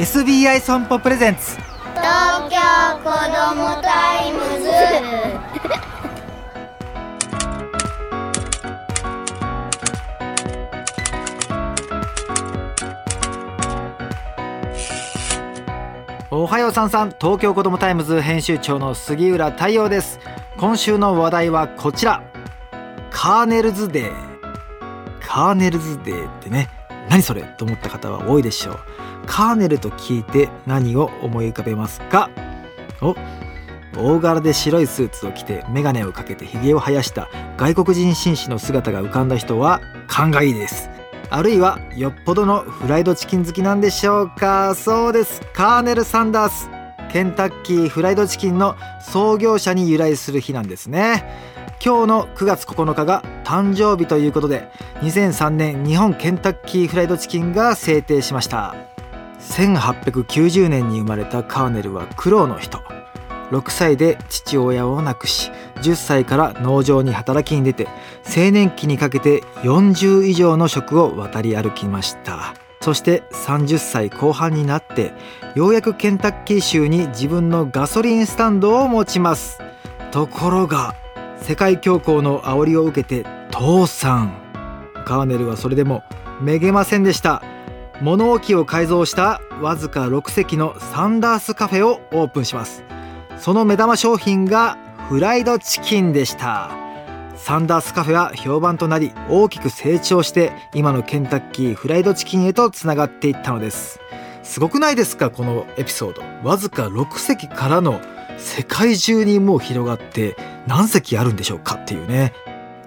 SBI 損保 presents。TOKYO こども TIMES。おはようさんさん。 TOKYO こども TIMES 編集長の杉浦太陽です。今週の話題はこちら。カーネルズデー。カーネルズデーってね何それと思った方は多いでしょう。カーネルと聞いて何を思い浮かべますか？お大柄で白いスーツを着て眼鏡をかけてひげを生やした外国人紳士の姿が浮かんだ人は勘がいいです。あるいはよっぽどのフライドチキン好きなんでしょうか？そうです。カーネル・サンダース。ケンタッキーフライドチキンの創業者に由来する日なんですね。今日の9月9日が誕生日ということで2003年日本ケンタッキーフライドチキンが制定しました。1890年に生まれたカーネルは苦労の人。6歳で父親を亡くし10歳から農場に働きに出て青年期にかけて40以上の職を渡り歩きました。そして30歳後半になってようやくケンタッキー州に自分のガソリンスタンドを持ちます。ところが世界恐慌の煽りを受けて倒産。カーネルはそれでもめげませんでした。物置を改造したわずか6席のサンダースカフェをオープンします。その目玉商品がフライドチキンでした。サンダースカフェは評判となり大きく成長して今のケンタッキーフライドチキンへとつながっていったのです。すごくないですかこのエピソード。わずか6席からの世界中にもう広がって何席あるんでしょうかっていうね。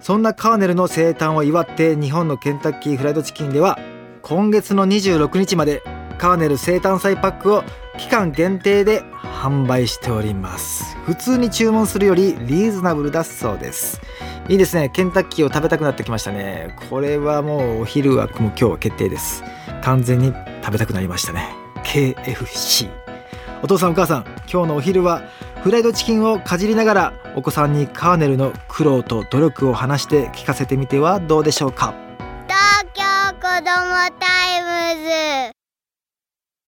そんなカーネルの生誕を祝って日本のケンタッキーフライドチキンでは今月の26日までカーネル生誕祭パックを期間限定で販売しております。普通に注文するよりリーズナブルだそうです。いいですね。ケンタッキーを食べたくなってきましたね。これはもうお昼はもう今日は決定です。完全に食べたくなりましたね。KFC お父さんお母さん今日のお昼はフライドチキンをかじりながらお子さんにカーネルの苦労と努力を話して聞かせてみてはどうでしょうか？東京子どもタイムズ。